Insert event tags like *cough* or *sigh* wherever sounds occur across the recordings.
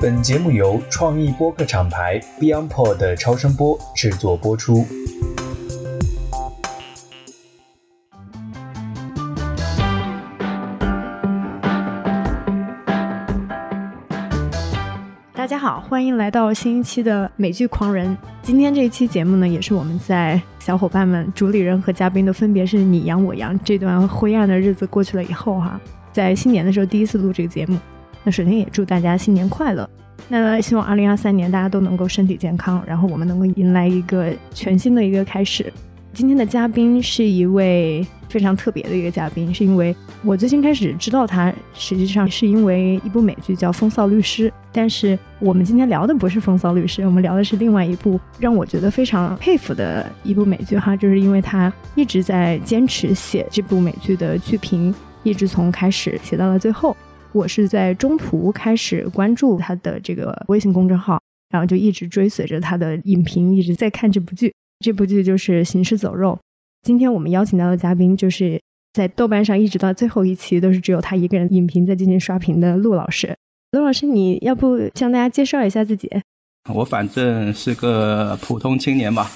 本节目由创意播客厂牌 BeyondPod 的超声波制作播出。大家好，欢迎来到新一期的美剧狂人。今天这一期节目呢，也是我们在小伙伴们、主理人和嘉宾都分别是你阳我阳这段灰暗的日子过去了以后哈，在新年的时候第一次录这个节目。那首先也祝大家新年快乐。那希望二零二三年大家都能够身体健康，然后我们能够迎来一个全新的一个开始。今天的嘉宾是一位非常特别的一个嘉宾，是因为我最近开始知道他，实际上是因为一部美剧叫《风骚律师》。但是我们今天聊的不是《风骚律师》，我们聊的是另外一部让我觉得非常佩服的一部美剧哈，就是因为他一直在坚持写这部美剧的剧评，一直从开始写到了最后。我是在中途开始关注他的这个微信公众号，然后就一直追随着他的影评，一直在看这部剧。这部剧就是《行尸走肉》。今天我们邀请到的嘉宾，就是在豆瓣上一直到最后一期都是只有他一个人影评在进行刷屏的陆老师。陆老师，你要不向大家介绍一下自己？我反正是个普通青年吧，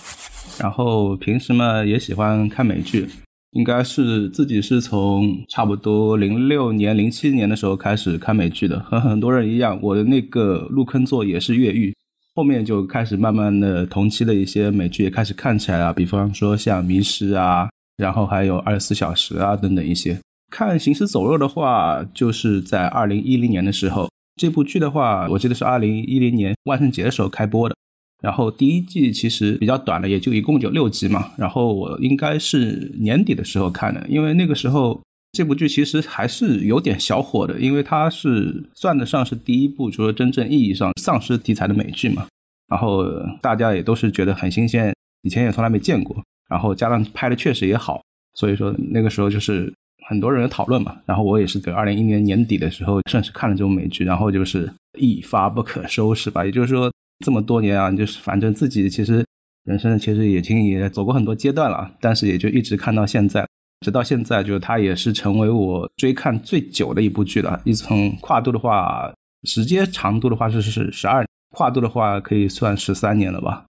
然后平时嘛也喜欢看美剧。应该是自己是从差不多零六年、零七年的时候开始看美剧的，*laughs* 和很多人一样，我的那个入坑作也是越狱，后面就开始慢慢的同期的一些美剧也开始看起来了，比方说像《迷失》啊，然后还有《二十四小时》啊等等一些。看《行尸走肉》的话，就是在二零一零年的时候，这部剧的话，我记得是二零一零年万圣节的时候开播的。然后第一季其实比较短的，也就一共就六集嘛。然后我应该是年底的时候看的，因为那个时候这部剧其实还是有点小火的，因为它是算得上是第一部，就是真正意义上丧尸题材的美剧嘛。然后大家也都是觉得很新鲜，以前也从来没见过。然后加上拍的确实也好，所以说那个时候就是很多人讨论嘛。然后我也是在二零一零年年底的时候正式看了这部美剧，然后就是一发不可收拾吧。也就是说。这么多年啊，就是反正自己其实人生其实已经也走过很多阶段了，但是也就一直看到现在，直到现在，就是它也是成为我追看最久的一部剧了。一从跨度的话，时间长度的话是是十二，跨度的话可以算十三年了吧，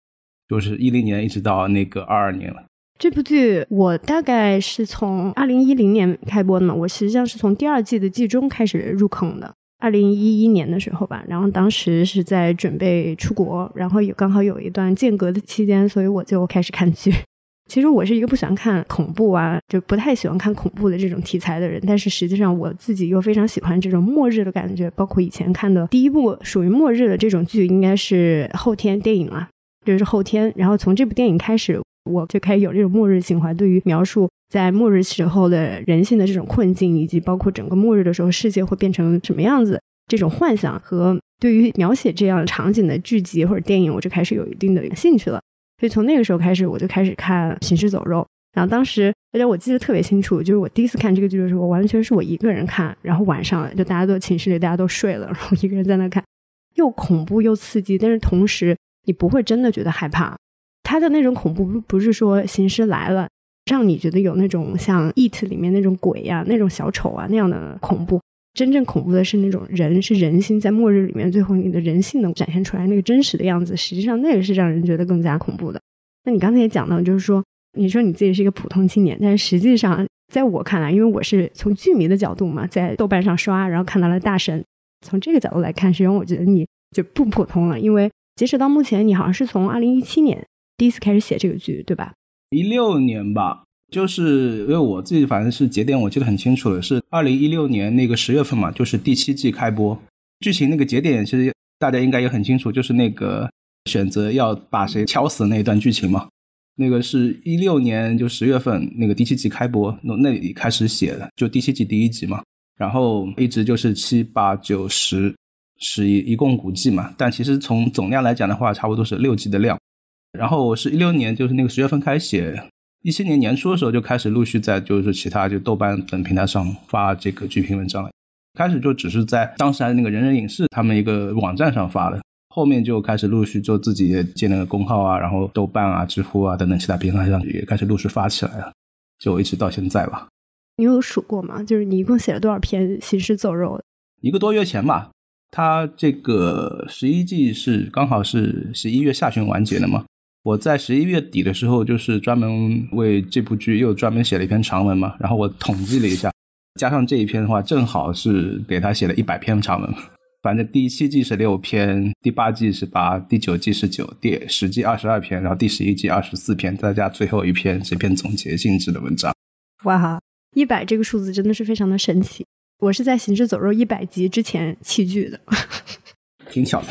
就是一零年一直到那个二二年了。这部剧我大概是从二零一零年开播的嘛，我实际上是从第二季的季中开始入坑的。二零一一年的时候吧，然后当时是在准备出国，然后有刚好有一段间隔的期间，所以我就开始看剧。*laughs* 其实我是一个不喜欢看恐怖啊，就不太喜欢看恐怖的这种题材的人，但是实际上我自己又非常喜欢这种末日的感觉。包括以前看的第一部属于末日的这种剧，应该是后天电影啊，就是后天。然后从这部电影开始，我就开始有这种末日情怀，对于描述。在末日时候的人性的这种困境，以及包括整个末日的时候世界会变成什么样子，这种幻想和对于描写这样场景的剧集或者电影，我就开始有一定的兴趣了。所以从那个时候开始，我就开始看《行尸走肉》。然后当时，而且我记得特别清楚，就是我第一次看这个剧的时候，完全是我一个人看。然后晚上就大家都寝室里大家都睡了，然后一个人在那看，又恐怖又刺激，但是同时你不会真的觉得害怕。他的那种恐怖不不是说行尸来了。让你觉得有那种像《It》里面那种鬼呀、那种小丑啊那样的恐怖。真正恐怖的是那种人，是人心在末日里面，最后你的人性能展现出来那个真实的样子。实际上，那个是让人觉得更加恐怖的。那你刚才也讲到，就是说，你说你自己是一个普通青年，但是实际上，在我看来，因为我是从剧迷的角度嘛，在豆瓣上刷，然后看到了大神，从这个角度来看，实际上我觉得你就不普通了。因为截止到目前，你好像是从二零一七年第一次开始写这个剧，对吧？一六年吧，就是因为我自己反正是节点我记得很清楚的，是二零一六年那个十月份嘛，就是第七季开播。剧情那个节点其实大家应该也很清楚，就是那个选择要把谁敲死那一段剧情嘛。那个是一六年就十月份那个第七季开播，那那里开始写的，就第七季第一集嘛。然后一直就是七八九十十一一共五季嘛，但其实从总量来讲的话，差不多是六季的量。然后我是一六年，就是那个十月份开始写，一七年年初的时候就开始陆续在就是其他就豆瓣等平台上发这个剧评文章了。开始就只是在当时还是那个人人影视他们一个网站上发的，后面就开始陆续做自己建了个公号啊，然后豆瓣啊、知乎啊等等其他平台上也开始陆续发起来了，就一直到现在吧。你有数过吗？就是你一共写了多少篇《行尸走肉》？一个多月前吧。它这个十一季是刚好是十一月下旬完结的嘛。我在十一月底的时候，就是专门为这部剧又专门写了一篇长文嘛。然后我统计了一下，加上这一篇的话，正好是给他写了一百篇长文。反正第七季是六篇，第八季是八，第九季是九，第十季二十二篇，然后第十一季二十四篇，再加最后一篇这篇总结性质的文章。哇哈，一百这个数字真的是非常的神奇。我是在《行尸走肉》一百集之前弃剧的，*laughs* 挺巧的。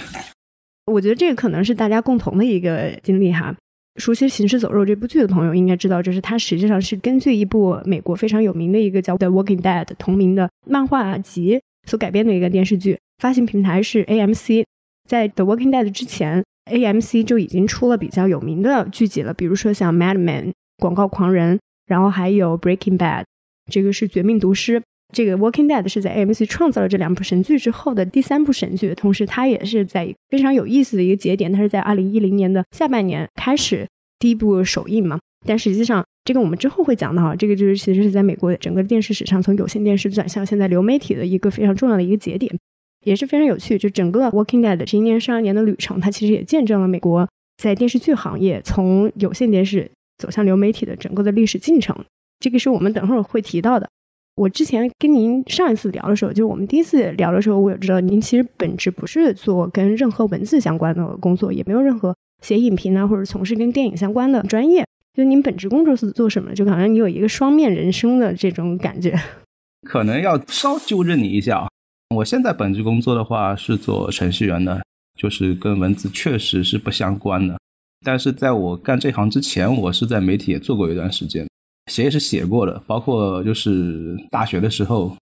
我觉得这个可能是大家共同的一个经历哈。熟悉《行尸走肉》这部剧的朋友应该知道，就是它实际上是根据一部美国非常有名的一个叫《The Walking Dead》同名的漫画集所改编的一个电视剧。发行平台是 AMC，在《The Walking Dead》之前，AMC 就已经出了比较有名的剧集了，比如说像《Mad Men》广告狂人，然后还有《Breaking Bad》，这个是绝命毒师。这个《Walking Dead》是在 AMC 创造了这两部神剧之后的第三部神剧，同时它也是在非常有意思的一个节点，它是在二零一零年的下半年开始第一部首映嘛。但实际上，这个我们之后会讲到哈，这个就是其实是在美国整个电视史上从有线电视转向现在流媒体的一个非常重要的一个节点。也是非常有趣，就整个《Walking Dead》这一年、十二年的旅程，它其实也见证了美国在电视剧行业从有线电视走向流媒体的整个的历史进程。这个是我们等会儿会提到的。我之前跟您上一次聊的时候，就是我们第一次聊的时候，我也知道您其实本质不是做跟任何文字相关的工作，也没有任何写影评啊或者从事跟电影相关的专业。就您本职工作是做什么？就好像你有一个双面人生的这种感觉。*laughs* 可能要稍纠正你一下啊。我现在本职工作的话是做程序员的，就是跟文字确实是不相关的。但是在我干这行之前，我是在媒体也做过一段时间，写也是写过的，包括就是大学的时候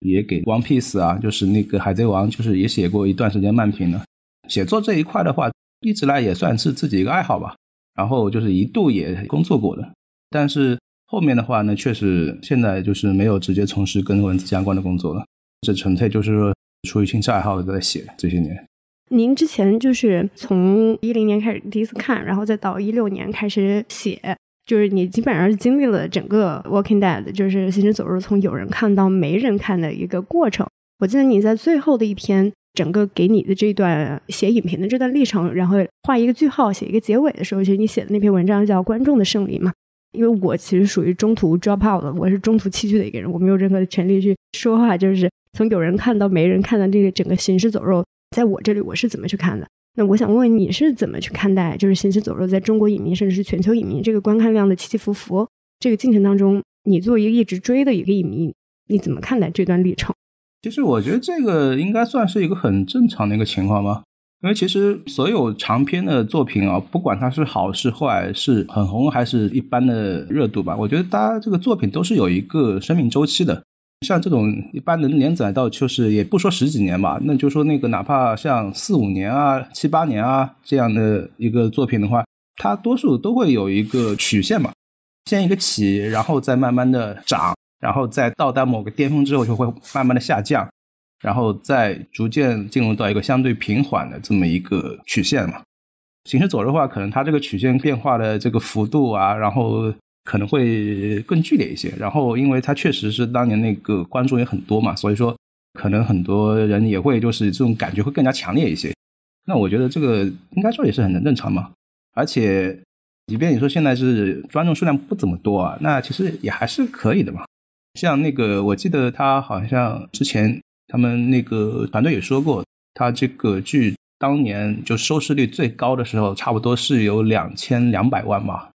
也给 One Piece 啊，就是那个海贼王，就是也写过一段时间漫评的。写作这一块的话，一直来也算是自己一个爱好吧。然后就是一度也工作过的，但是后面的话呢，确实现在就是没有直接从事跟文字相关的工作了。这纯粹就是说出于兴趣爱好在写这些年。您之前就是从一零年开始第一次看，然后再到一六年开始写，就是你基本上是经历了整个《Walking Dead》，就是行尸走肉从有人看到没人看的一个过程。我记得你在最后的一篇整个给你的这段写影评的这段历程，然后画一个句号，写一个结尾的时候，其实你写的那篇文章叫《观众的胜利》嘛。因为我其实属于中途 drop out 的，我是中途弃剧的一个人，我没有任何的权利去说话，就是。从有人看到没人看的这个整个行尸走肉，在我这里我是怎么去看的？那我想问问你是怎么去看待，就是行尸走肉在中国影迷甚至是全球影迷这个观看量的起起伏伏这个进程当中，你作为一个一直追的一个影迷，你怎么看待这段历程？其实我觉得这个应该算是一个很正常的一个情况吧，因为其实所有长篇的作品啊，不管它是好是坏，是很红还是一般的热度吧，我觉得大家这个作品都是有一个生命周期的。像这种一般能连载到，就是也不说十几年吧，那就说那个哪怕像四五年啊、七八年啊这样的一个作品的话，它多数都会有一个曲线嘛，先一个起，然后再慢慢的涨，然后再到达某个巅峰之后就会慢慢的下降，然后再逐渐进入到一个相对平缓的这么一个曲线嘛。行尸走肉的话，可能它这个曲线变化的这个幅度啊，然后。可能会更剧烈一些，然后因为它确实是当年那个观众也很多嘛，所以说可能很多人也会就是这种感觉会更加强烈一些。那我觉得这个应该说也是很正常嘛。而且，即便你说现在是观众数量不怎么多啊，那其实也还是可以的嘛。像那个我记得他好像之前他们那个团队也说过，他这个剧当年就收视率最高的时候，差不多是有两千两百万嘛。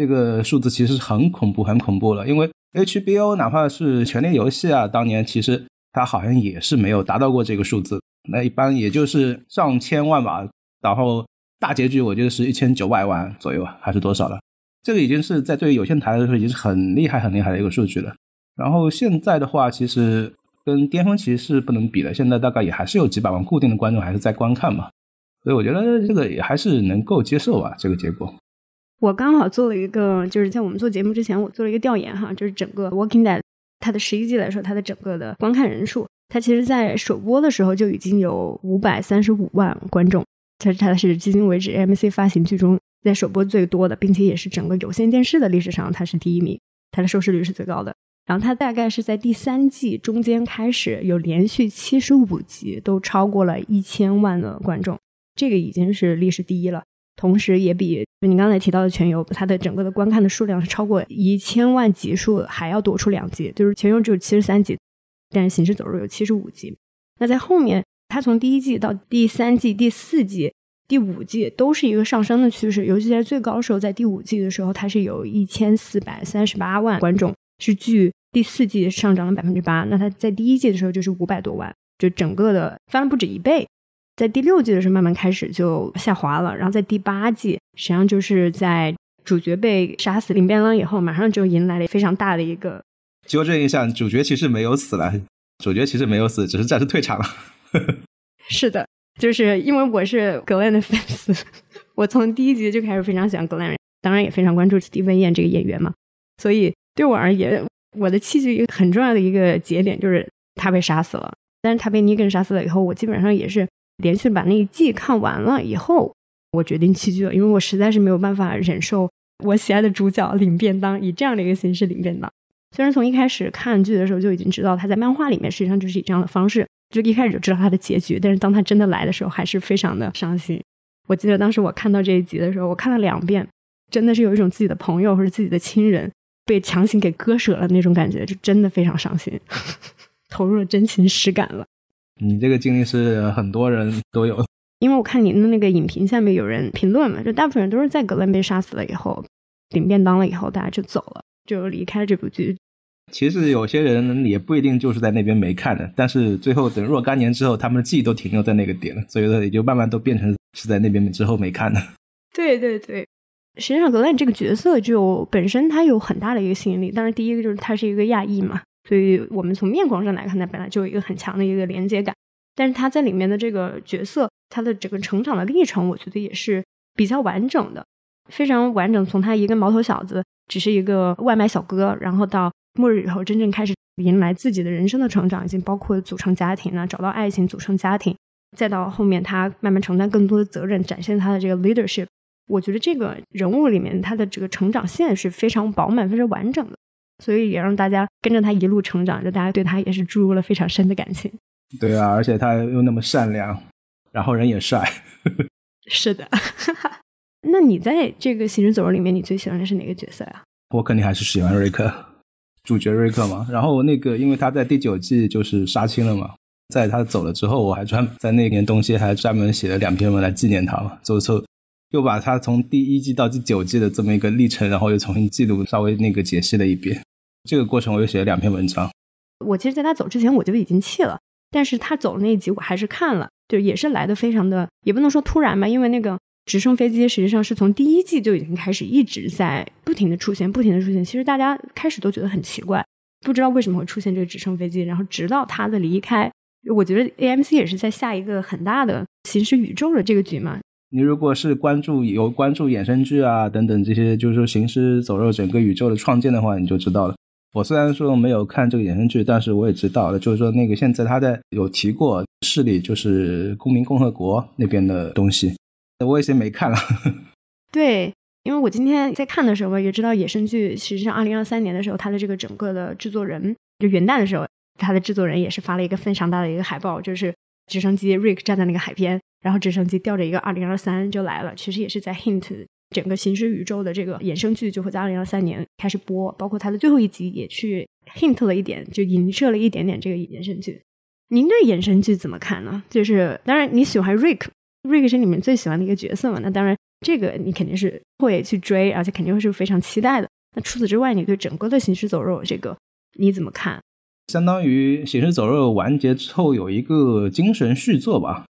这个数字其实是很恐怖、很恐怖了，因为 HBO 哪怕是《权力游戏》啊，当年其实它好像也是没有达到过这个数字，那一般也就是上千万吧。然后大结局我觉得是一千九百万左右，还是多少了？这个已经是在对于有线台来说已经是很厉害、很厉害的一个数据了。然后现在的话，其实跟巅峰期是不能比的，现在大概也还是有几百万固定的观众还是在观看嘛，所以我觉得这个也还是能够接受吧，这个结果。我刚好做了一个，就是在我们做节目之前，我做了一个调研哈，就是整个《Walking Dead》它的十一季来说，它的整个的观看人数，它其实在首播的时候就已经有五百三十五万观众，它它是迄今为止 AMC 发行剧中在首播最多的，并且也是整个有线电视的历史上它是第一名，它的收视率是最高的。然后它大概是在第三季中间开始有连续七十五集都超过了一千万的观众，这个已经是历史第一了。同时，也比就你刚才提到的《全游》它的整个的观看的数量是超过一千万集数还要多出两集，就是《全游》只有七十三集，但是《行尸走肉》有七十五集。那在后面，它从第一季到第三季、第四季、第五季都是一个上升的趋势，尤其在最高的时候，在第五季的时候，它是有一千四百三十八万观众，是距。第四季上涨了百分之八，那它在第一季的时候就是五百多万，就整个的翻了不止一倍。在第六季的时候慢慢开始就下滑了，然后在第八季，实际上就是在主角被杀死领便当以后，马上就迎来了非常大的一个纠正一下，主角其实没有死了，主角其实没有死，只是暂时退场了。*laughs* 是的，就是因为我是格兰的粉丝，我从第一集就开始非常喜欢格兰，当然也非常关注史蒂芬燕这个演员嘛，所以对我而言。我的弃剧一个很重要的一个节点就是他被杀死了，但是他被尼根杀死了以后，我基本上也是连续把那一季看完了以后，我决定弃剧了，因为我实在是没有办法忍受我喜爱的主角领便当以这样的一个形式领便当。虽然从一开始看剧的时候就已经知道他在漫画里面实际上就是以这样的方式，就一开始就知道他的结局，但是当他真的来的时候，还是非常的伤心。我记得当时我看到这一集的时候，我看了两遍，真的是有一种自己的朋友或者自己的亲人。被强行给割舍了那种感觉，就真的非常伤心，*laughs* 投入了真情实感了。你这个经历是很多人都有，因为我看您的那个影评下面有人评论嘛，就大部分人都是在格兰被杀死了以后领便当了以后，大家就走了，就离开了这部剧。其实有些人也不一定就是在那边没看的，但是最后等若干年之后，他们的记忆都停留在那个点了，所以说也就慢慢都变成是在那边之后没看的。对对对。实际上，格兰这个角色就本身他有很大的一个吸引力。当然，第一个就是他是一个亚裔嘛，对于我们从面孔上来看，他本来就有一个很强的一个连接感。但是他在里面的这个角色，他的整个成长的历程，我觉得也是比较完整的，非常完整。从他一个毛头小子，只是一个外卖小哥，然后到末日以后真正开始迎来自己的人生的成长，已经包括组成家庭啊，找到爱情，组成家庭，再到后面他慢慢承担更多的责任，展现他的这个 leadership。我觉得这个人物里面，他的这个成长线是非常饱满、非常完整的，所以也让大家跟着他一路成长，就大家对他也是注入了非常深的感情。对啊，而且他又那么善良，然后人也帅。*laughs* 是的，*laughs* 那你在这个《行尸走肉》里面，你最喜欢的是哪个角色呀？我肯定还是喜欢瑞克，主角瑞克嘛。然后那个，因为他在第九季就是杀青了嘛，在他走了之后，我还专在那年东西还专门写了两篇文来纪念他嘛，走后。又把他从第一季到第九季的这么一个历程，然后又重新记录，稍微那个解析了一遍。这个过程我又写了两篇文章。我其实在他走之前我就已经弃了，但是他走的那一集我还是看了，就也是来的非常的，也不能说突然吧，因为那个直升飞机实际上是从第一季就已经开始一直在不停的出现，不停的出现。其实大家开始都觉得很奇怪，不知道为什么会出现这个直升飞机，然后直到他的离开，我觉得 AMC 也是在下一个很大的形式宇宙的这个局嘛。你如果是关注有关注衍生剧啊等等这些，就是说行尸走肉整个宇宙的创建的话，你就知道了。我虽然说没有看这个衍生剧，但是我也知道，就是说那个现在他在有提过势力，就是公民共和国那边的东西，我也先没看了。*laughs* 对，因为我今天在看的时候也知道衍生剧，实际上二零二三年的时候，它的这个整个的制作人，就元旦的时候，他的制作人也是发了一个非常大的一个海报，就是直升机 Rick 站在那个海边。然后直升机吊着一个二零二三就来了，其实也是在 hint 整个行尸宇宙的这个衍生剧就会在二零二三年开始播，包括它的最后一集也去 hint 了一点，就影射了一点点这个衍生剧。您对衍生剧怎么看呢？就是当然你喜欢 Rick，Rick 是你们最喜欢的一个角色嘛？那当然这个你肯定是会去追，而且肯定会是非常期待的。那除此之外，你对整个的行尸走肉这个你怎么看？相当于行尸走肉完结之后有一个精神续作吧。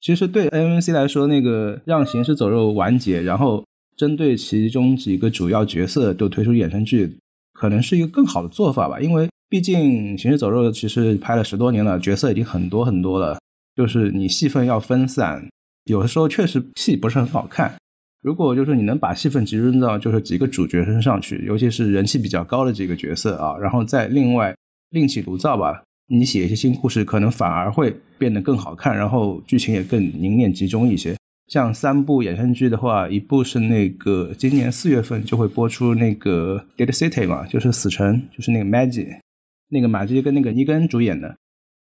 其实对 AMC 来说，那个让《行尸走肉》完结，然后针对其中几个主要角色都推出衍生剧，可能是一个更好的做法吧。因为毕竟《行尸走肉》其实拍了十多年了，角色已经很多很多了，就是你戏份要分散，有的时候确实戏不是很好看。如果就是你能把戏份集中到就是几个主角身上去，尤其是人气比较高的几个角色啊，然后再另外另起炉灶吧。你写一些新故事，可能反而会变得更好看，然后剧情也更凝练集中一些。像三部衍生剧的话，一部是那个今年四月份就会播出那个《Dead City》嘛，就是死城，就是那个 Maggie，那个马基跟那个尼根主演的。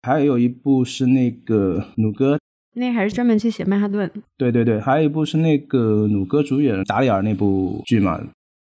还有一部是那个努哥，那还是专门去写曼哈顿。对对对，还有一部是那个努哥主演达里尔那部剧嘛。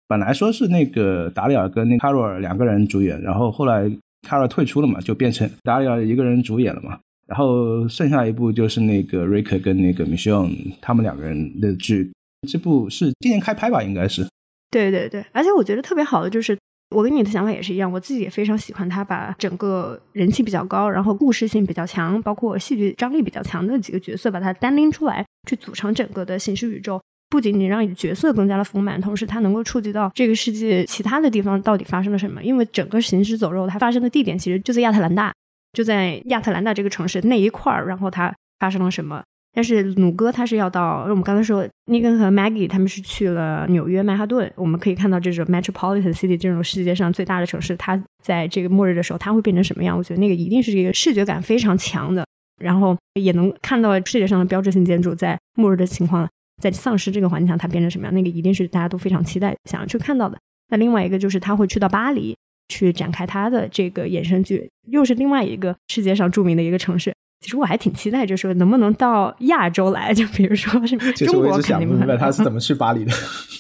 本来说是那个达里尔跟那卡罗尔两个人主演，然后后来卡罗尔退出了嘛，就变成达里尔一个人主演了嘛。然后剩下一部就是那个瑞克跟那个米歇尔他们两个人的剧，这部是今年开拍吧，应该是。对对对，而且我觉得特别好的就是，我跟你的想法也是一样，我自己也非常喜欢他把整个人气比较高，然后故事性比较强，包括戏剧张力比较强的几个角色，把它单拎出来，去组成整个的形式宇宙。不仅仅让你的角色更加的丰满，同时它能够触及到这个世界其他的地方到底发生了什么。因为整个行尸走肉它发生的地点其实就在亚特兰大。就在亚特兰大这个城市那一块儿，然后他发生了什么？但是努哥他是要到，我们刚才说尼根和 Maggie 他们是去了纽约曼哈顿。我们可以看到这种 metropolitan city 这种世界上最大的城市，它在这个末日的时候，它会变成什么样？我觉得那个一定是一个视觉感非常强的，然后也能看到世界上的标志性建筑在末日的情况，在丧尸这个环境下它变成什么样？那个一定是大家都非常期待想要去看到的。那另外一个就是他会去到巴黎。去展开他的这个衍生剧，又是另外一个世界上著名的一个城市。其实我还挺期待，就是能不能到亚洲来，就比如说是 *laughs* 中国，肯定不明白他是怎么去巴黎的。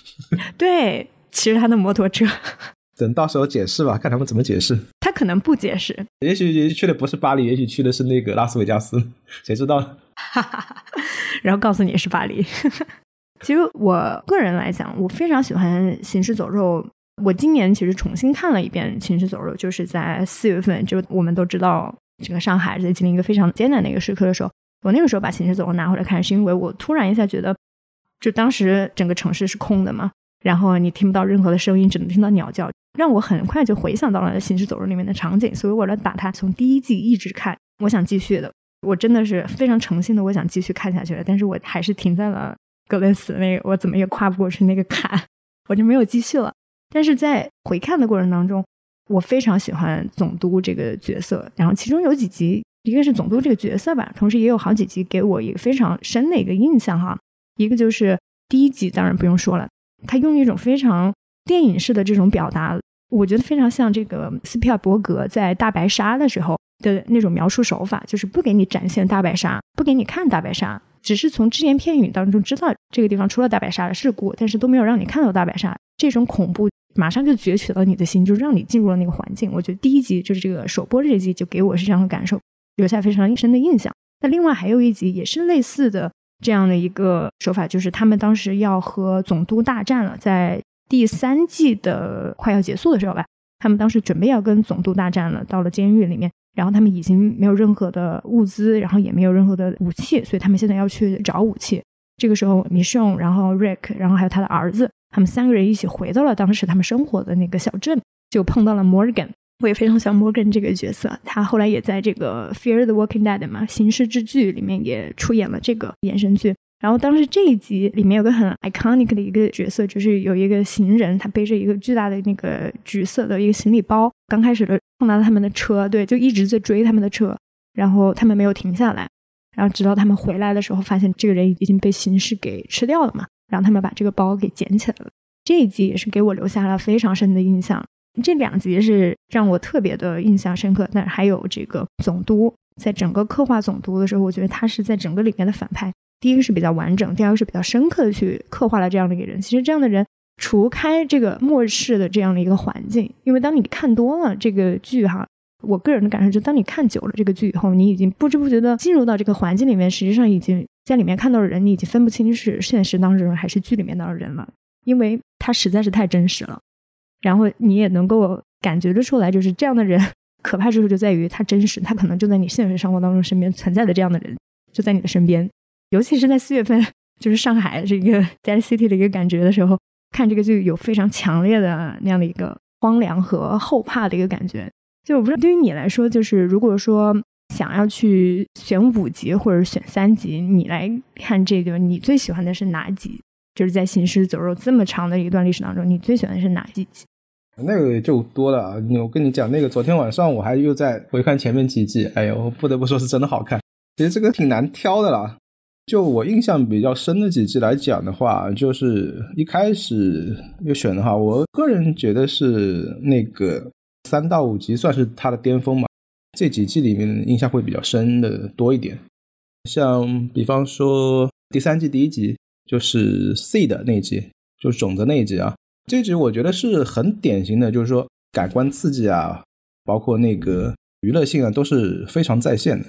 *laughs* 对，骑着他的摩托车。等到时候解释吧，看他们怎么解释。他可能不解释，也许也许去的不是巴黎，也许去的是那个拉斯维加斯，谁知道？*laughs* 然后告诉你是巴黎。其实我个人来讲，我非常喜欢《行尸走肉》。我今年其实重新看了一遍《行尸走肉》，就是在四月份，就我们都知道整个上海在经历一个非常艰难的一个时刻的时候，我那个时候把《行尸走肉》拿回来看，是因为我突然一下觉得，就当时整个城市是空的嘛，然后你听不到任何的声音，只能听到鸟叫，让我很快就回想到了《行尸走肉》里面的场景，所以我来把它从第一季一直看，我想继续的，我真的是非常诚心的，我想继续看下去了，但是我还是停在了格雷斯那个，我怎么也跨不过去那个坎，我就没有继续了。但是在回看的过程当中，我非常喜欢总督这个角色。然后其中有几集，一个是总督这个角色吧，同时也有好几集给我一个非常深的一个印象哈。一个就是第一集，当然不用说了，他用一种非常电影式的这种表达，我觉得非常像这个斯皮尔伯格在《大白鲨》的时候的那种描述手法，就是不给你展现大白鲨，不给你看大白鲨，只是从只言片语当中知道这个地方出了大白鲨的事故，但是都没有让你看到大白鲨这种恐怖。马上就攫取了你的心，就让你进入了那个环境。我觉得第一集就是这个首播这一集，就给我是这样的感受，留下非常深的印象。那另外还有一集也是类似的这样的一个手法，就是他们当时要和总督大战了，在第三季的快要结束的时候吧，他们当时准备要跟总督大战了，到了监狱里面，然后他们已经没有任何的物资，然后也没有任何的武器，所以他们现在要去找武器。这个时候，米尚，然后 Rick，然后还有他的儿子。他们三个人一起回到了当时他们生活的那个小镇，就碰到了 Morgan。我也非常喜欢 Morgan 这个角色，他后来也在这个《Fear the Walking Dead》嘛，《行尸之剧》里面也出演了这个衍生剧。然后当时这一集里面有个很 iconic 的一个角色，就是有一个行人，他背着一个巨大的那个橘色的一个行李包，刚开始的碰到了他们的车，对，就一直在追他们的车，然后他们没有停下来，然后直到他们回来的时候，发现这个人已经被行尸给吃掉了嘛。让他们把这个包给捡起来了。这一集也是给我留下了非常深的印象。这两集是让我特别的印象深刻。那还有这个总督，在整个刻画总督的时候，我觉得他是在整个里面的反派。第一个是比较完整，第二个是比较深刻的去刻画了这样的一个人。其实这样的人，除开这个末世的这样的一个环境，因为当你看多了这个剧哈。我个人的感受就，当你看久了这个剧以后，你已经不知不觉的进入到这个环境里面，实际上已经在里面看到的人，你已经分不清是现实当中人还是剧里面的人了，因为他实在是太真实了。然后你也能够感觉得出来，就是这样的人可怕之处就在于他真实，他可能就在你现实生活当中身边存在的这样的人就在你的身边。尤其是在四月份，*laughs* 就是上海这个 dead city 的一个感觉的时候，看这个剧有非常强烈的那样的一个荒凉和后怕的一个感觉。就我不知道，对于你来说，就是如果说想要去选五集或者选三集，你来看这个，你最喜欢的是哪集？就是在行尸走肉这么长的一段历史当中，你最喜欢的是哪几集？那个就多了啊！我跟你讲，那个昨天晚上我还又在回看前面几季，哎呦，不得不说是真的好看。其实这个挺难挑的啦，就我印象比较深的几季来讲的话，就是一开始又选的话，我个人觉得是那个三到五集算是它的巅峰嘛。这几季里面印象会比较深的多一点，像比方说第三季第一集就是 C 的那一集，就是种子那一集啊。这集我觉得是很典型的，就是说感官刺激啊，包括那个娱乐性啊，都是非常在线的。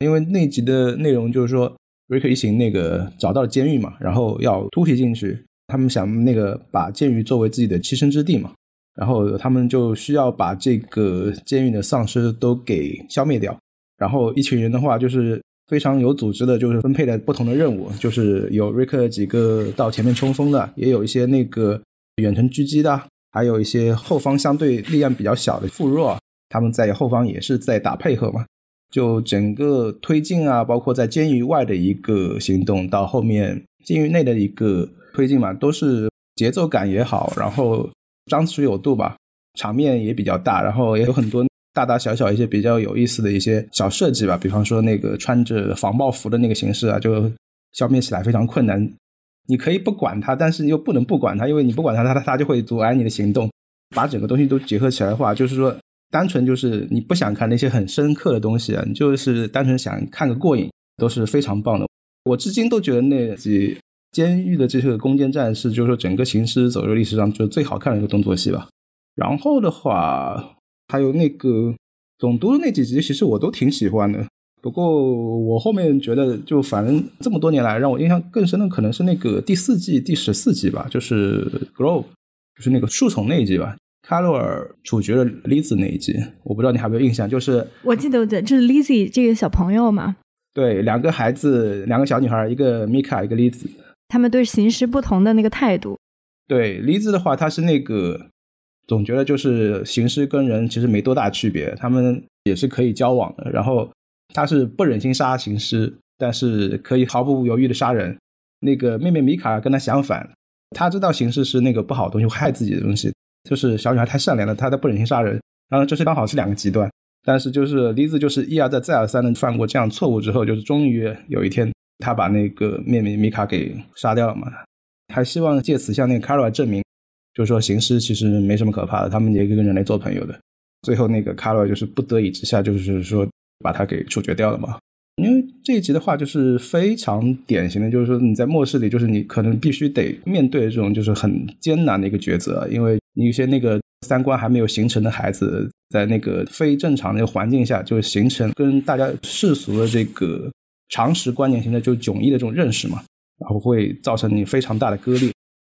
因为那集的内容就是说。瑞克一行那个找到了监狱嘛，然后要突袭进去，他们想那个把监狱作为自己的栖身之地嘛，然后他们就需要把这个监狱的丧尸都给消灭掉，然后一群人的话就是非常有组织的，就是分配了不同的任务，就是有瑞克几个到前面冲锋的，也有一些那个远程狙击的，还有一些后方相对力量比较小的副弱，他们在后方也是在打配合嘛。就整个推进啊，包括在监狱外的一个行动，到后面监狱内的一个推进嘛，都是节奏感也好，然后张弛有度吧，场面也比较大，然后也有很多大大小小一些比较有意思的一些小设计吧，比方说那个穿着防爆服的那个形式啊，就消灭起来非常困难。你可以不管它，但是又不能不管它，因为你不管它，它它就会阻碍你的行动。把整个东西都结合起来的话，就是说。单纯就是你不想看那些很深刻的东西啊，你就是单纯想看个过瘾，都是非常棒的。我至今都觉得那集监狱的这个攻坚战是，就是说整个行尸走肉历史上就最好看的一个动作戏吧。然后的话，还有那个总督那几集，其实我都挺喜欢的。不过我后面觉得，就反正这么多年来，让我印象更深的可能是那个第四季第十四集吧，就是 Grove，就是那个树丛那一集吧。卡洛尔处决了 Lizzie 那一集，我不知道你还有没有印象？就是我记得的，就是 Lizzie 这个小朋友嘛。对，两个孩子，两个小女孩，一个 Mika，一个 Lizzie。他们对行尸不同的那个态度。对，Lizzie 的话，他是那个总觉得就是行尸跟人其实没多大区别，他们也是可以交往的。然后他是不忍心杀行尸，但是可以毫不犹豫的杀人。那个妹妹米卡跟他相反，他知道行尸是那个不好的东西，会害自己的东西。就是小女孩太善良了，她都不忍心杀人。然后这是刚好是两个极端，但是就是梨子就是一而再再而三的犯过这样错误之后，就是终于有一天他把那个妹妹米卡给杀掉了嘛，还希望借此向那个卡罗尔证明，就是说行尸其实没什么可怕的，他们也可以跟人类做朋友的。最后那个卡罗尔就是不得已之下，就是说把他给处决掉了嘛。因为这一集的话，就是非常典型的，就是说你在末世里，就是你可能必须得面对这种就是很艰难的一个抉择，因为你有些那个三观还没有形成的孩子，在那个非正常的环境下，就形成跟大家世俗的这个常识观念型的就迥异的这种认识嘛，然后会造成你非常大的割裂，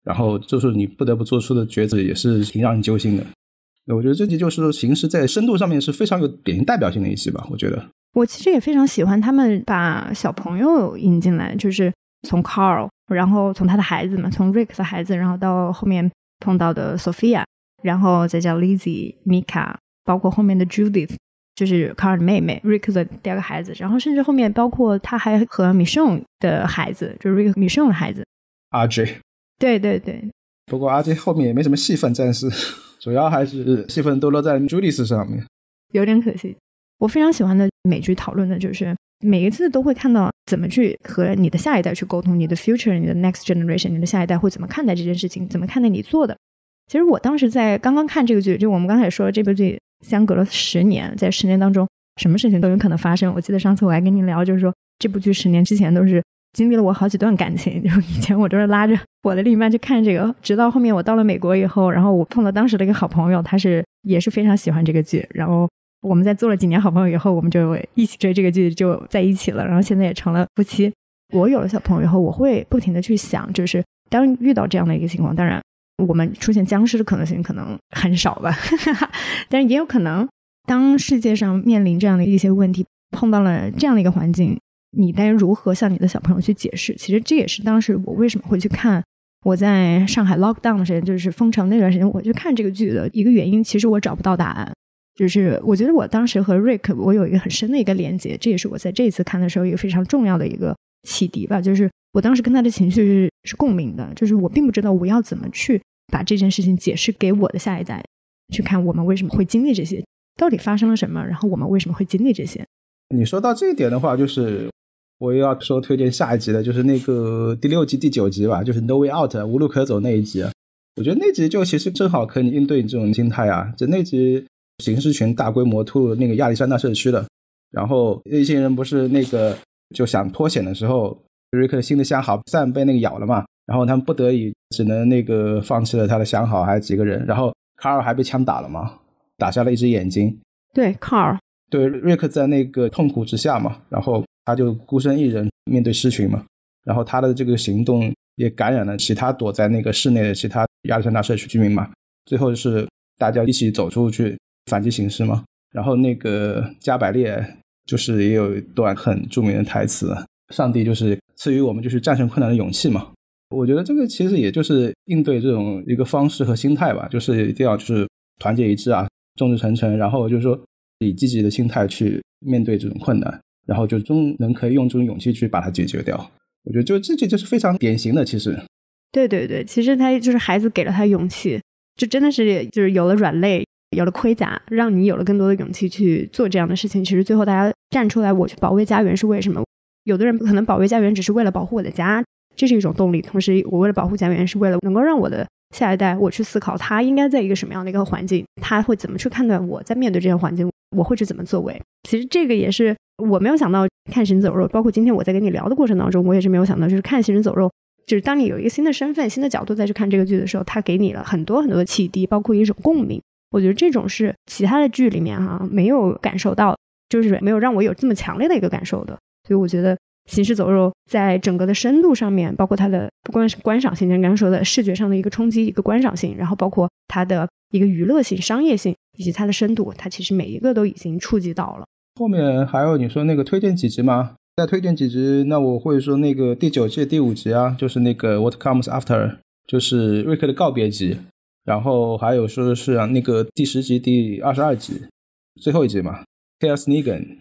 然后就是你不得不做出的抉择，也是挺让人揪心的。我觉得这集就是形式在深度上面是非常有典型代表性的一集吧，我觉得。我其实也非常喜欢他们把小朋友引进来，就是从 Carl，然后从他的孩子嘛，从 Rick 的孩子，然后到后面碰到的 Sophia，然后再叫 Lizzie、Mika，包括后面的 Judith，就是 Carl 的妹妹，Rick 的第二个孩子，然后甚至后面包括他还和 Michonne 的孩子，就是 Rick Michonne 的孩子，RJ。对对对。不过 RJ 后面也没什么戏份，暂时主要还是戏份都落在 Judith 上面，有点可惜。我非常喜欢的美剧讨论的就是每一次都会看到怎么去和你的下一代去沟通，你的 future，你的 next generation，你的下一代会怎么看待这件事情，怎么看待你做的。其实我当时在刚刚看这个剧，就我们刚才也说了，这部剧相隔了十年，在十年当中，什么事情都有可能发生。我记得上次我还跟你聊，就是说这部剧十年之前都是经历了我好几段感情，*laughs* 就以前我都是拉着我的另一半去看这个，直到后面我到了美国以后，然后我碰到当时的一个好朋友，他是也是非常喜欢这个剧，然后。我们在做了几年好朋友以后，我们就一起追这个剧，就在一起了。然后现在也成了夫妻。我有了小朋友以后，我会不停的去想，就是当遇到这样的一个情况，当然我们出现僵尸的可能性可能很少吧，*laughs* 但是也有可能，当世界上面临这样的一些问题，碰到了这样的一个环境，你该如何向你的小朋友去解释？其实这也是当时我为什么会去看我在上海 lockdown 的时间，就是封城那段时间，我去看这个剧的一个原因。其实我找不到答案。就是我觉得我当时和 Rick 我有一个很深的一个连接，这也是我在这一次看的时候一个非常重要的一个启迪吧。就是我当时跟他的情绪是是共鸣的，就是我并不知道我要怎么去把这件事情解释给我的下一代，去看我们为什么会经历这些，到底发生了什么，然后我们为什么会经历这些。你说到这一点的话，就是我又要说推荐下一集了，就是那个第六集第九集吧，就是 No Way Out 无路可走那一集。我觉得那集就其实正好可以应对你这种心态啊。就那集刑事群大规模突入那个亚历山大社区的，然后那些人不是那个就想脱险的时候，瑞克新的相好赛被那个咬了嘛，然后他们不得已只能那个放弃了他的相好，还有几个人，然后卡尔还被枪打了嘛，打瞎了一只眼睛。对，卡尔。对，瑞克在那个痛苦之下嘛，然后他就孤身一人面对狮群嘛，然后他的这个行动也感染了其他躲在那个室内的其他亚历山大社区居民嘛，最后是大家一起走出去反击形势嘛，然后那个加百列就是也有一段很著名的台词：“上帝就是赐予我们就是战胜困难的勇气嘛。”我觉得这个其实也就是应对这种一个方式和心态吧，就是一定要就是团结一致啊，众志成城，然后就是说。以积极的心态去面对这种困难，然后就终能可以用这种勇气去把它解决掉。我觉得就这这就是非常典型的，其实。对对对，其实他就是孩子给了他勇气，就真的是就是有了软肋，有了盔甲，让你有了更多的勇气去做这样的事情。其实最后大家站出来，我去保卫家园是为什么？有的人可能保卫家园只是为了保护我的家，这是一种动力。同时，我为了保护家园，是为了能够让我的。下一代，我去思考他应该在一个什么样的一个环境，他会怎么去看待我在面对这些环境，我会去怎么作为。其实这个也是我没有想到，看《行尸走肉》，包括今天我在跟你聊的过程当中，我也是没有想到，就是看《行尸走肉》，就是当你有一个新的身份、新的角度再去看这个剧的时候，它给你了很多很多的启迪，包括一种共鸣。我觉得这种是其他的剧里面哈没有感受到，就是没有让我有这么强烈的一个感受的。所以我觉得。行尸走肉在整个的深度上面，包括它的不光是观赏性，像刚刚说的视觉上的一个冲击，一个观赏性，然后包括它的一个娱乐性、商业性，以及它的深度，它其实每一个都已经触及到了。后面还有你说那个推荐几集吗？再推荐几集，那我会说那个第九季第五集啊，就是那个 What Comes After，就是瑞克的告别集。然后还有说的是啊，那个第十集第二十二集，最后一集嘛，Chaos Negan，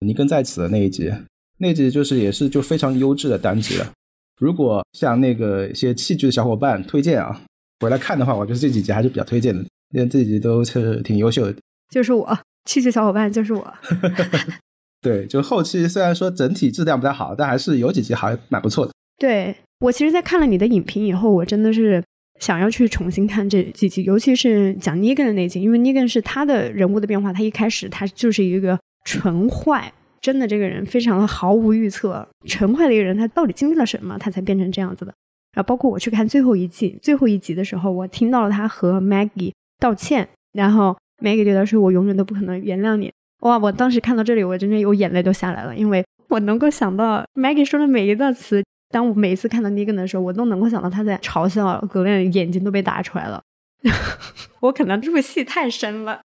尼根在此的那一集。那集就是也是就非常优质的单集了。如果像那个一些弃剧的小伙伴推荐啊，回来看的话，我觉得这几集还是比较推荐的，因为这几集都是挺优秀的。就是我弃剧小伙伴，就是我。*laughs* *laughs* 对，就后期虽然说整体质量不太好，但还是有几集还蛮不错的。对我其实，在看了你的影评以后，我真的是想要去重新看这几集，尤其是讲尼根的那集，因为尼根是他的人物的变化，他一开始他就是一个纯坏。真的，这个人非常的毫无预测，纯坏的一个人，他到底经历了什么，他才变成这样子的？然后包括我去看最后一季最后一集的时候，我听到了他和 Maggie 道歉，然后 Maggie 对他说：“我永远都不可能原谅你。”哇！我当时看到这里，我真的有眼泪都下来了，因为我能够想到 Maggie 说的每一个词。当我每一次看到尼根的时候，我都能够想到他在嘲笑格雷，眼睛都被打出来了。*laughs* 我可能入戏太深了。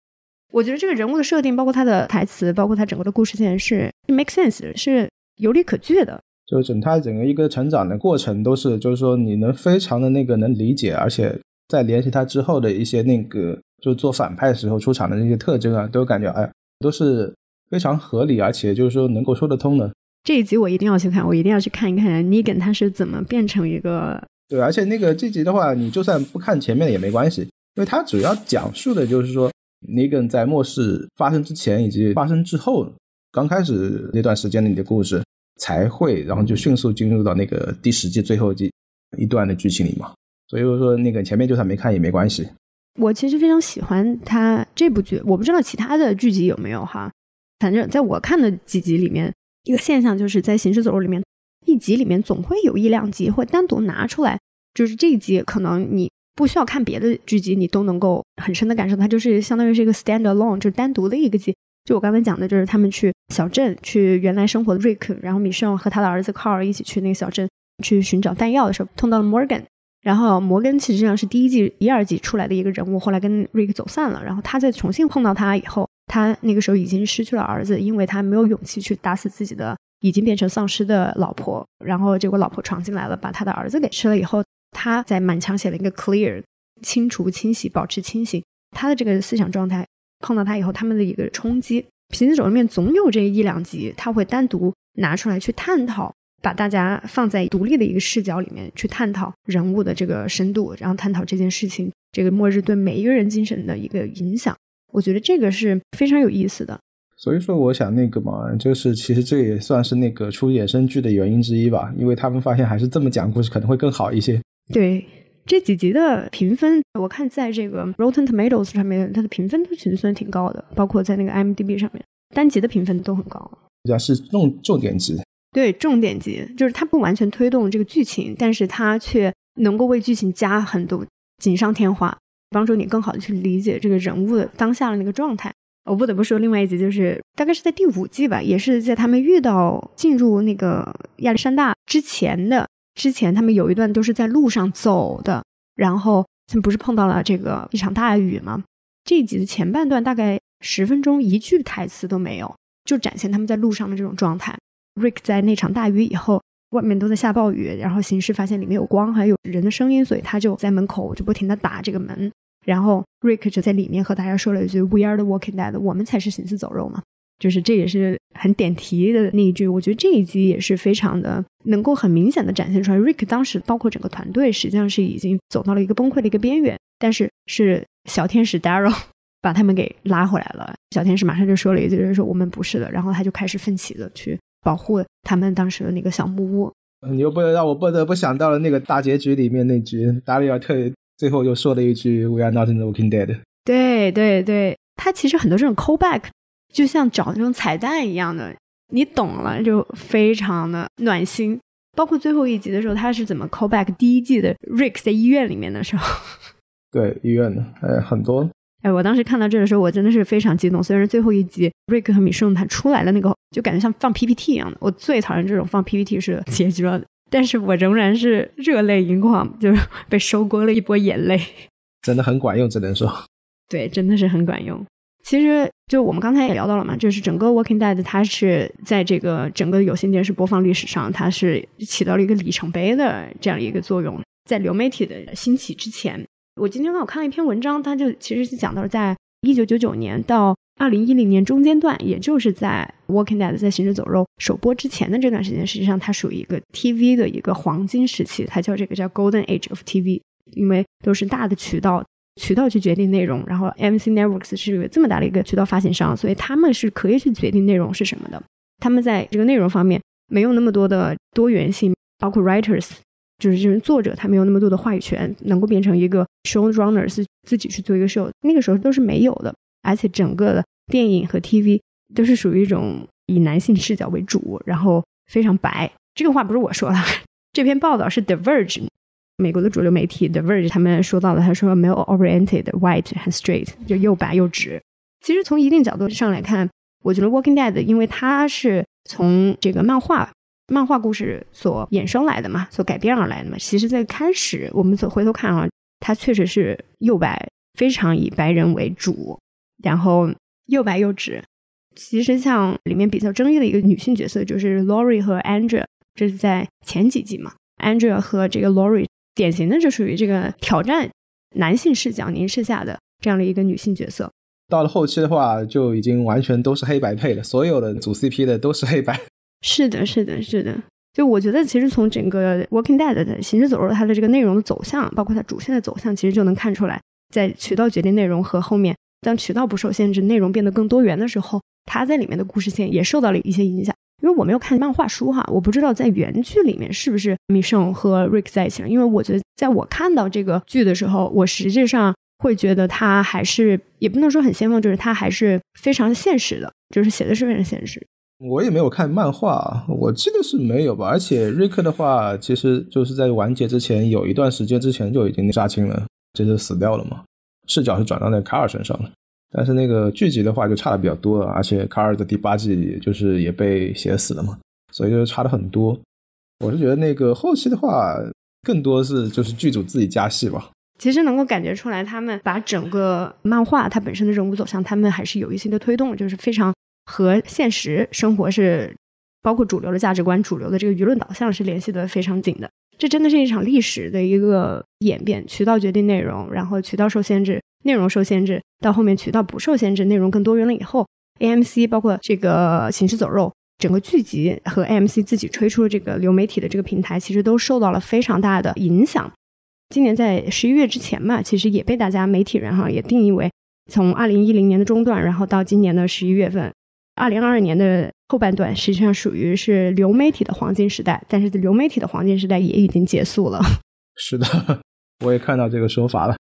我觉得这个人物的设定，包括他的台词，包括他整个的故事线是 make sense，是有理可据的。就整他整个一个成长的过程，都是就是说你能非常的那个能理解，而且在联系他之后的一些那个，就做反派时候出场的那些特征啊，都感觉哎，都是非常合理，而且就是说能够说得通的。这一集我一定要去看，我一定要去看一看 Negan 他是怎么变成一个。对，而且那个这集的话，你就算不看前面的也没关系，因为它主要讲述的就是说。尼根在末世发生之前以及发生之后，刚开始那段时间里的故事才会，然后就迅速进入到那个第十季最后一一段的剧情里嘛。所以说，那个前面就算没看也没关系。我其实非常喜欢他这部剧，我不知道其他的剧集有没有哈。反正在我看的几集里面，一个现象就是在《行尸走肉》里面，一集里面总会有一两集会单独拿出来，就是这一集可能你。不需要看别的剧集，你都能够很深的感受，它就是相当于是一个 stand alone，就是单独的一个集。就我刚才讲的，就是他们去小镇，去原来生活的瑞克，然后米歇尔和他的儿子 Carl 一起去那个小镇去寻找弹药的时候，碰到了 Morgan。然后摩根其实上是第一季一二季出来的一个人物，后来跟瑞克走散了。然后他再重新碰到他以后，他那个时候已经失去了儿子，因为他没有勇气去打死自己的已经变成丧尸的老婆。然后结果老婆闯进来了，把他的儿子给吃了以后。他在满墙写了一个 clear，清除、清洗、保持清醒。他的这个思想状态碰到他以后，他们的一个冲击。行尸走里面总有这一两集，他会单独拿出来去探讨，把大家放在独立的一个视角里面去探讨人物的这个深度，然后探讨这件事情，这个末日对每一个人精神的一个影响。我觉得这个是非常有意思的。所以说，我想那个嘛，就是其实这也算是那个出衍生剧的原因之一吧，因为他们发现还是这么讲故事可能会更好一些。对这几集的评分，我看在这个 Rotten Tomatoes 上面，它的评分都其实算挺高的，包括在那个 IMDB 上面，单集的评分都很高。讲是重重点集，对重点集，就是它不完全推动这个剧情，但是它却能够为剧情加很多锦上添花，帮助你更好的去理解这个人物的当下的那个状态。我不得不说，另外一集就是大概是在第五季吧，也是在他们遇到进入那个亚历山大之前的之前，他们有一段都是在路上走的，然后他们不是碰到了这个一场大雨吗？这一集的前半段大概十分钟，一句台词都没有，就展现他们在路上的这种状态。Rick 在那场大雨以后，外面都在下暴雨，然后行事发现里面有光，还有人的声音，所以他就在门口就不停的打这个门。然后 Rick 就在里面和大家说了一句 “We are the Walking Dead”，我们才是行尸走肉嘛。就是这也是很点题的那一句。我觉得这一集也是非常的能够很明显的展现出来，Rick 当时包括整个团队实际上是已经走到了一个崩溃的一个边缘，但是是小天使 Daryl *laughs* 把他们给拉回来了。小天使马上就说了一句，就是说我们不是的。然后他就开始奋起的去保护他们当时的那个小木屋。你又不能让我不得不想到了那个大结局里面那句达里尔特。最后又说了一句 “We are not in the Walking Dead”。对对对，他其实很多这种 callback，就像找那种彩蛋一样的，你懂了就非常的暖心。包括最后一集的时候，他是怎么 callback 第一季的 Rick 在医院里面的时候。*laughs* 对医院的，哎，很多。哎，我当时看到这的时候，我真的是非常激动。虽然最后一集 Rick 和米圣他出来的，那个就感觉像放 PPT 一样的。我最讨厌这种放 PPT 式 *laughs* 结局了。但是我仍然是热泪盈眶，*laughs* 就是被收割了一波眼泪，真的很管用，只能说，对，真的是很管用。其实就我们刚才也聊到了嘛，就是整个《Walking Dead》它是在这个整个有线电视播放历史上，它是起到了一个里程碑的这样一个作用。在流媒体的兴起之前，我今天刚好看了一篇文章，它就其实是讲到了在一九九九年到。二零一零年中间段，也就是在《Walking Dead》在《行尸走肉》首播之前的这段时间，实际上它属于一个 TV 的一个黄金时期，它叫这个叫 Golden Age of TV，因为都是大的渠道渠道去决定内容，然后 MC Networks 是一个这么大的一个渠道发行商，所以他们是可以去决定内容是什么的。他们在这个内容方面没有那么多的多元性，包括 writers 就是这种作者，他没有那么多的话语权，能够变成一个 showrunners 自己去做一个 show，那个时候都是没有的。而且整个的电影和 TV 都是属于一种以男性视角为主，然后非常白。这个话不是我说的，*laughs* 这篇报道是 The Verge 美国的主流媒体 The Verge 他们说到的。他说 male oriented, white and straight，就又白又直。其实从一定角度上来看，我觉得 Walking Dead 因为它是从这个漫画漫画故事所衍生来的嘛，所改编而来的嘛。其实，在开始我们所回头看啊，它确实是又白，非常以白人为主。然后又白又直，其实像里面比较争议的一个女性角色就是 Lori 和 Andrea，这是在前几季嘛，Andrea 和这个 Lori 典型的就属于这个挑战男性视角凝视下的这样的一个女性角色。到了后期的话，就已经完全都是黑白配了，所有的组 CP 的都是黑白。是的，是的，是的。就我觉得，其实从整个 Walking Dead 的行尸走肉它的这个内容的走向，包括它主线的走向，其实就能看出来，在渠道决定内容和后面。当渠道不受限制，内容变得更多元的时候，他在里面的故事线也受到了一些影响。因为我没有看漫画书哈，我不知道在原剧里面是不是米圣和 Rick 在一起了。因为我觉得，在我看到这个剧的时候，我实际上会觉得他还是也不能说很先锋，就是他还是非常现实的，就是写的是非常现实。我也没有看漫画，我记得是没有吧。而且瑞克的话，其实就是在完结之前有一段时间之前就已经杀青了，就是死掉了嘛。视角是转到那卡尔身上了，但是那个剧集的话就差的比较多了，而且卡尔的第八季就是也被写死了嘛，所以就差的很多。我是觉得那个后期的话，更多是就是剧组自己加戏吧。其实能够感觉出来，他们把整个漫画它本身的人物走向，他们还是有一些的推动，就是非常和现实生活是，包括主流的价值观、主流的这个舆论导向是联系的非常紧的。这真的是一场历史的一个演变，渠道决定内容，然后渠道受限制，内容受限制，到后面渠道不受限制，内容更多元了以后，AMC 包括这个行尸走肉整个剧集和 AMC 自己推出的这个流媒体的这个平台，其实都受到了非常大的影响。今年在十一月之前嘛，其实也被大家媒体人哈也定义为从二零一零年的中段，然后到今年的十一月份，二零二二年的后半段实际上属于是流媒体的黄金时代，但是流媒体的黄金时代也已经结束了。*laughs* 是的，我也看到这个说法了，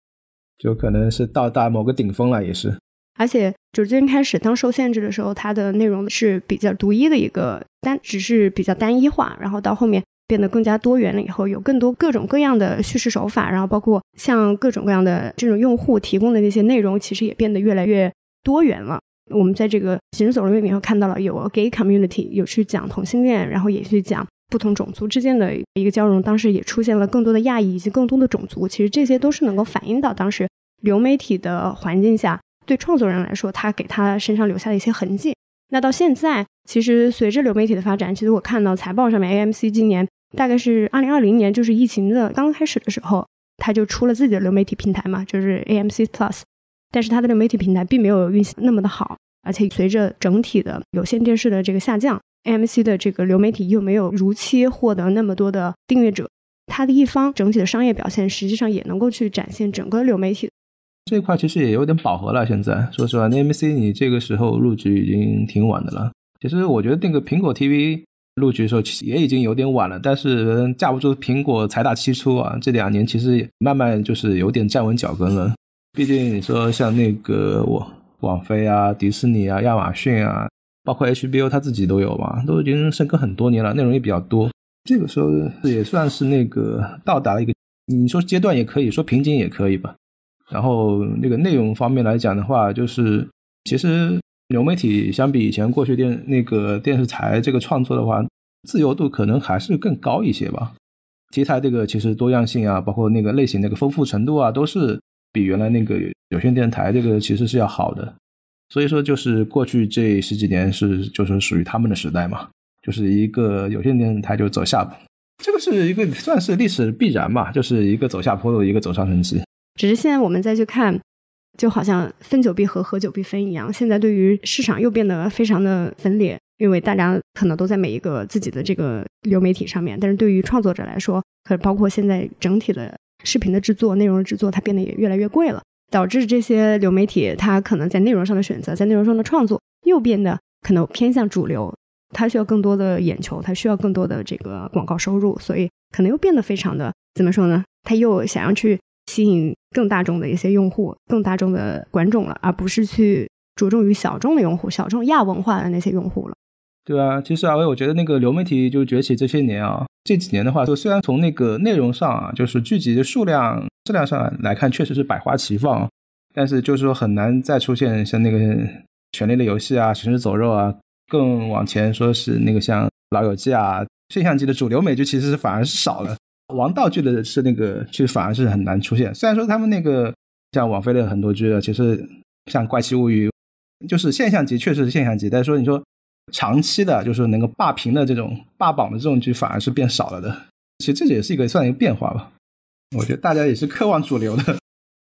就可能是到达某个顶峰了，也是。而且，就最近开始当受限制的时候，它的内容是比较独一的一个单，只是比较单一化，然后到后面变得更加多元了以后，有更多各种各样的叙事手法，然后包括像各种各样的这种用户提供的那些内容，其实也变得越来越多元了。我们在这个行尸走肉里面看到了有 gay community，有去讲同性恋，然后也去讲不同种族之间的一个交融。当时也出现了更多的亚裔以及更多的种族，其实这些都是能够反映到当时流媒体的环境下，对创作人来说，他给他身上留下的一些痕迹。那到现在，其实随着流媒体的发展，其实我看到财报上面，AMC 今年大概是二零二零年，就是疫情的刚开始的时候，他就出了自己的流媒体平台嘛，就是 AMC Plus。但是它的流媒体平台并没有运行那么的好，而且随着整体的有线电视的这个下降，AMC 的这个流媒体又没有如期获得那么多的订阅者，它的一方整体的商业表现实际上也能够去展现整个流媒体这一块其实也有点饱和了。现在说实话，AMC 你这个时候入局已经挺晚的了。其实我觉得那个苹果 TV 入局的时候其实也已经有点晚了，但是架不住苹果财大气粗啊，这两年其实慢慢就是有点站稳脚跟了。毕竟你说像那个我网飞啊、迪士尼啊、亚马逊啊，包括 HBO 它自己都有嘛，都已经深耕很多年了，内容也比较多。这个时候也算是那个到达了一个，你说阶段也可以说瓶颈也可以吧。然后那个内容方面来讲的话，就是其实流媒体相比以前过去电那个电视台这个创作的话，自由度可能还是更高一些吧。题材这个其实多样性啊，包括那个类型那个丰富程度啊，都是。比原来那个有线电台这个其实是要好的，所以说就是过去这十几年是就是属于他们的时代嘛，就是一个有线电台就走下坡，这个是一个算是历史必然吧，就是一个走下坡路，一个走上升期。只是现在我们再去看，就好像分久必合，合久必分一样。现在对于市场又变得非常的分裂，因为大家可能都在每一个自己的这个流媒体上面，但是对于创作者来说，可包括现在整体的。视频的制作、内容的制作，它变得也越来越贵了，导致这些流媒体它可能在内容上的选择，在内容上的创作又变得可能偏向主流，它需要更多的眼球，它需要更多的这个广告收入，所以可能又变得非常的怎么说呢？它又想要去吸引更大众的一些用户、更大众的观众了，而不是去着重于小众的用户、小众亚文化的那些用户了。对啊，其实阿威，我觉得那个流媒体就崛起这些年啊，这几年的话，就虽然从那个内容上啊，就是剧集的数量、质量上来看，确实是百花齐放，但是就是说很难再出现像那个《权力的游戏》啊、《行尸走肉》啊，更往前说是那个像《老友记》啊，现象级的主流美剧其实是反而是少了。王道剧的是那个，其实反而是很难出现。虽然说他们那个像网飞的很多剧啊，其实像《怪奇物语》，就是现象级，确实是现象级，但是说你说。长期的，就是能够霸屏的这种霸榜的这种剧，反而是变少了的。其实这也是一个算一个变化吧。我觉得大家也是渴望主流的，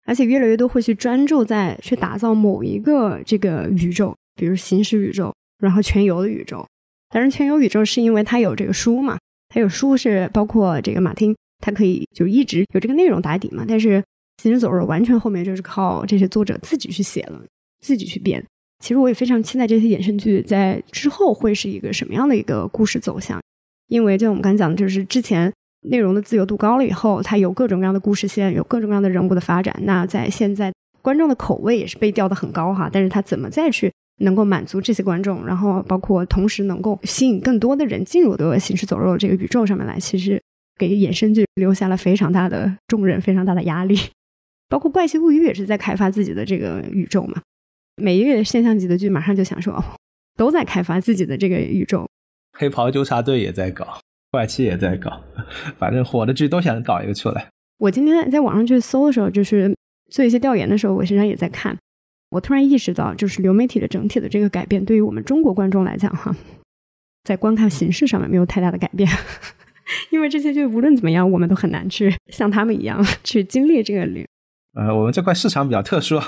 而且越来越多会去专注在去打造某一个这个宇宙，比如行尸宇宙，然后全游的宇宙。当然，全游宇宙是因为它有这个书嘛，它有书是包括这个马丁，他可以就一直有这个内容打底嘛。但是行尸走肉完全后面就是靠这些作者自己去写了，自己去编。其实我也非常期待这些衍生剧在之后会是一个什么样的一个故事走向，因为就我们刚才讲的，就是之前内容的自由度高了以后，它有各种各样的故事线，有各种各样的人物的发展。那在现在观众的口味也是被调的很高哈，但是他怎么再去能够满足这些观众，然后包括同时能够吸引更多的人进入的行尸走肉这个宇宙上面来，其实给衍生剧留下了非常大的重任，非常大的压力。包括怪奇物语也是在开发自己的这个宇宙嘛。每一个现象级的剧，马上就想说，哦都在开发自己的这个宇宙。黑袍纠察队也在搞，怪奇也在搞，*laughs* 反正火的剧都想搞一个出来。我今天在网上去搜的时候，就是做一些调研的时候，我实际上也在看。我突然意识到，就是流媒体的整体的这个改变，对于我们中国观众来讲，哈，在观看形式上面没有太大的改变，*laughs* 因为这些剧无论怎么样，我们都很难去像他们一样去经历这个流。呃，我们这块市场比较特殊。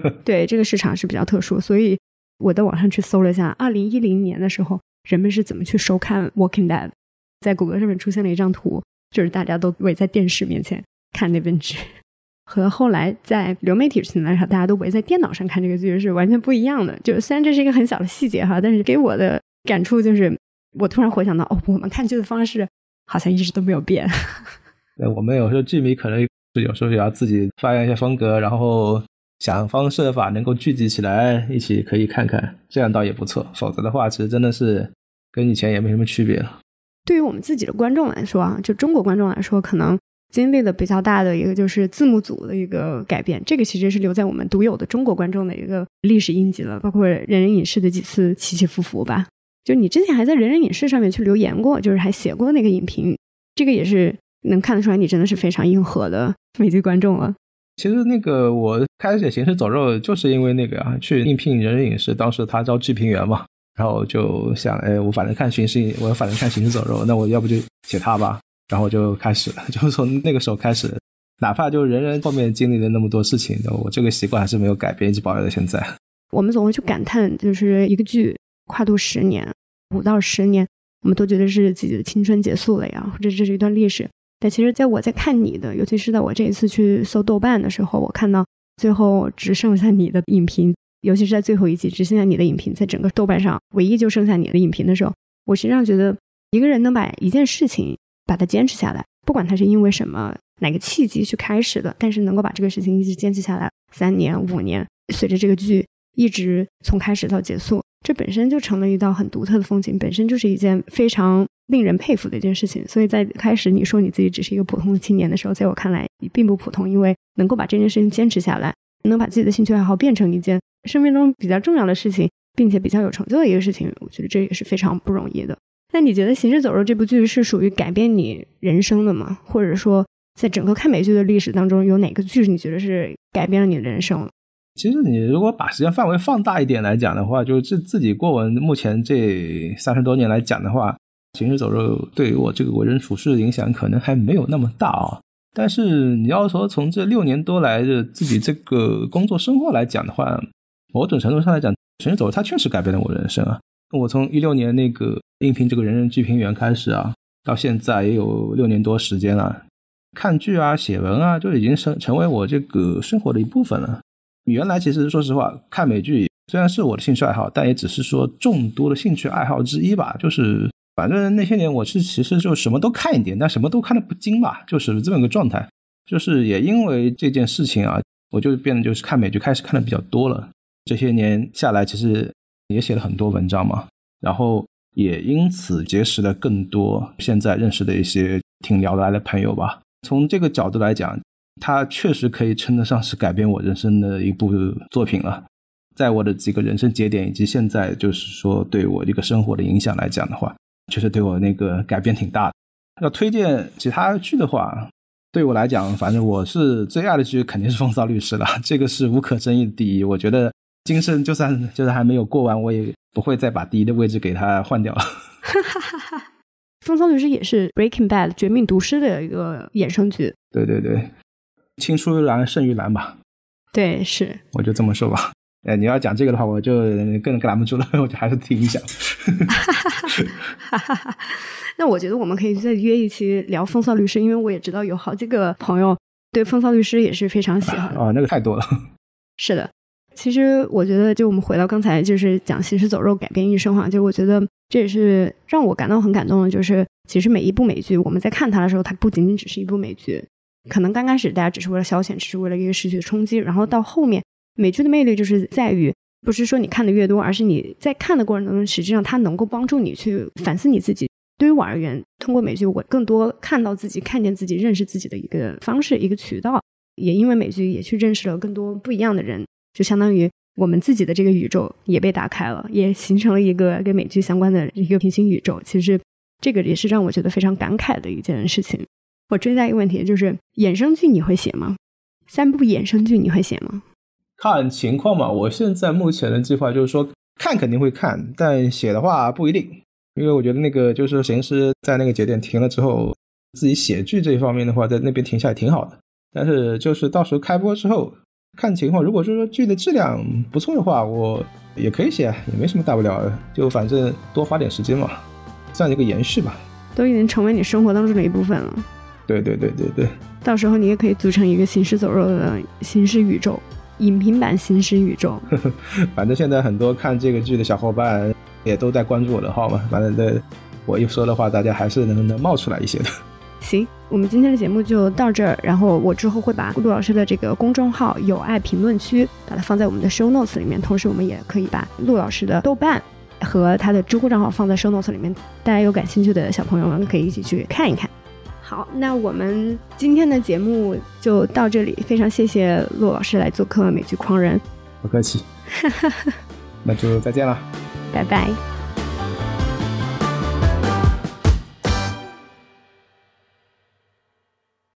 *laughs* 对这个市场是比较特殊，所以我在网上去搜了一下，二零一零年的时候，人们是怎么去收看《Walking Dead》。在谷歌上面出现了一张图，就是大家都围在电视面前看那本剧，和后来在流媒体平台上大家都围在电脑上看这个剧是完全不一样的。就虽然这是一个很小的细节哈，但是给我的感触就是，我突然回想到，哦，我们看剧的方式好像一直都没有变。*laughs* 对我们有时候剧迷可能是有时候也要自己发扬一下风格，然后想方设法能够聚集起来一起可以看看，这样倒也不错。否则的话，其实真的是跟以前也没什么区别了。对于我们自己的观众来说啊，就中国观众来说，可能。经历的比较大的一个就是字幕组的一个改变，这个其实是留在我们独有的中国观众的一个历史印记了。包括人人影视的几次起起伏伏吧。就你之前还在人人影视上面去留言过，就是还写过那个影评，这个也是能看得出来你真的是非常硬核的美剧观众了。其实那个我开始写《行尸走肉》就是因为那个啊，去应聘人人影视，当时他招剧评员嘛，然后就想，哎，我反正看《行尸》，我反正看《行尸走肉》，那我要不就写他吧。然后就开始，*laughs* 就从那个时候开始，哪怕就是人人后面经历了那么多事情，我这个习惯还是没有改变，一直保留到现在。我们总会去感叹，就是一个剧跨度十年，五到十年，我们都觉得是自己的青春结束了呀，或者这是一段历史。但其实，在我在看你的，尤其是在我这一次去搜豆瓣的时候，我看到最后只剩下你的影评，尤其是在最后一集只剩下你的影评，在整个豆瓣上唯一就剩下你的影评的时候，我实际上觉得一个人能把一件事情。把它坚持下来，不管他是因为什么哪个契机去开始的，但是能够把这个事情一直坚持下来三年五年，随着这个剧一直从开始到结束，这本身就成了一道很独特的风景，本身就是一件非常令人佩服的一件事情。所以在开始你说你自己只是一个普通的青年的时候，在我看来你并不普通，因为能够把这件事情坚持下来，能把自己的兴趣爱好变成一件生命中比较重要的事情，并且比较有成就的一个事情，我觉得这也是非常不容易的。那你觉得《行尸走肉》这部剧是属于改变你人生的吗？或者说，在整个看美剧的历史当中，有哪个剧你觉得是改变了你的人生？其实，你如果把时间范围放大一点来讲的话，就是自自己过文目前这三十多年来讲的话，《行尸走肉》对于我这个为人处事的影响可能还没有那么大啊。但是，你要说从这六年多来的自己这个工作生活来讲的话，某种程度上来讲，《行尸走肉》它确实改变了我人生啊。我从一六年那个应聘这个人人剧评员开始啊，到现在也有六年多时间了。看剧啊、写文啊，就已经成成为我这个生活的一部分了。原来其实说实话，看美剧虽然是我的兴趣爱好，但也只是说众多的兴趣爱好之一吧。就是反正那些年我是其实就什么都看一点，但什么都看得不精吧，就是这么个状态。就是也因为这件事情啊，我就变得就是看美剧开始看的比较多了。这些年下来，其实。也写了很多文章嘛，然后也因此结识了更多现在认识的一些挺聊得来的朋友吧。从这个角度来讲，它确实可以称得上是改变我人生的一部作品了。在我的几个人生节点以及现在就是说对我一个生活的影响来讲的话，确实对我那个改变挺大的。要推荐其他剧的话，对我来讲，反正我是最爱的剧肯定是《风骚律师》了，这个是无可争议的第一。我觉得。今生就算就是还没有过完，我也不会再把第一的位置给他换掉了。*laughs* 风骚律师也是《Breaking Bad》绝命毒师的一个衍生剧。对对对，青出于蓝胜于蓝吧。对，是。我就这么说吧。哎，你要讲这个的话，我就更拦不住了，*laughs* 我就还是听一下。*laughs* 那我觉得我们可以再约一期聊风骚律师，因为我也知道有好几个朋友对风骚律师也是非常喜欢。哦，那个太多了。*laughs* 是的。其实我觉得，就我们回到刚才，就是讲《行尸走肉》改变一生哈。就我觉得这也是让我感到很感动的。就是其实每一部美剧，我们在看它的时候，它不仅仅只是一部美剧。可能刚开始大家只是为了消遣，只是为了一个视觉冲击。然后到后面，美剧的魅力就是在于，不是说你看的越多，而是你在看的过程当中，实际上它能够帮助你去反思你自己。对于我而言，通过美剧，我更多看到自己、看见自己、认识自己的一个方式、一个渠道。也因为美剧，也去认识了更多不一样的人。就相当于我们自己的这个宇宙也被打开了，也形成了一个跟美剧相关的一个平行宇宙。其实这个也是让我觉得非常感慨的一件事情。我追加一个问题，就是衍生剧你会写吗？三部衍生剧你会写吗？看情况嘛。我现在目前的计划就是说，看肯定会看，但写的话不一定，因为我觉得那个就是形式在那个节点停了之后，自己写剧这一方面的话，在那边停下来挺好的。但是就是到时候开播之后。看情况，如果说剧的质量不错的话，我也可以写，也没什么大不了的，就反正多花点时间嘛，算一个延续吧。都已经成为你生活当中的一部分了。对对对对对，到时候你也可以组成一个行尸走肉的行尸宇宙，影评版行尸宇宙。*laughs* 反正现在很多看这个剧的小伙伴也都在关注我的号嘛，反正的我一说的话，大家还是能能冒出来一些的。*laughs* 行，我们今天的节目就到这儿。然后我之后会把陆老师的这个公众号“有爱评论区”把它放在我们的 show notes 里面，同时我们也可以把陆老师的豆瓣和他的知乎账号放在 show notes 里面，大家有感兴趣的小朋友们可以一起去看一看。好，那我们今天的节目就到这里，非常谢谢骆老师来做客美剧狂人，不客气，*laughs* 那就再见了，拜拜。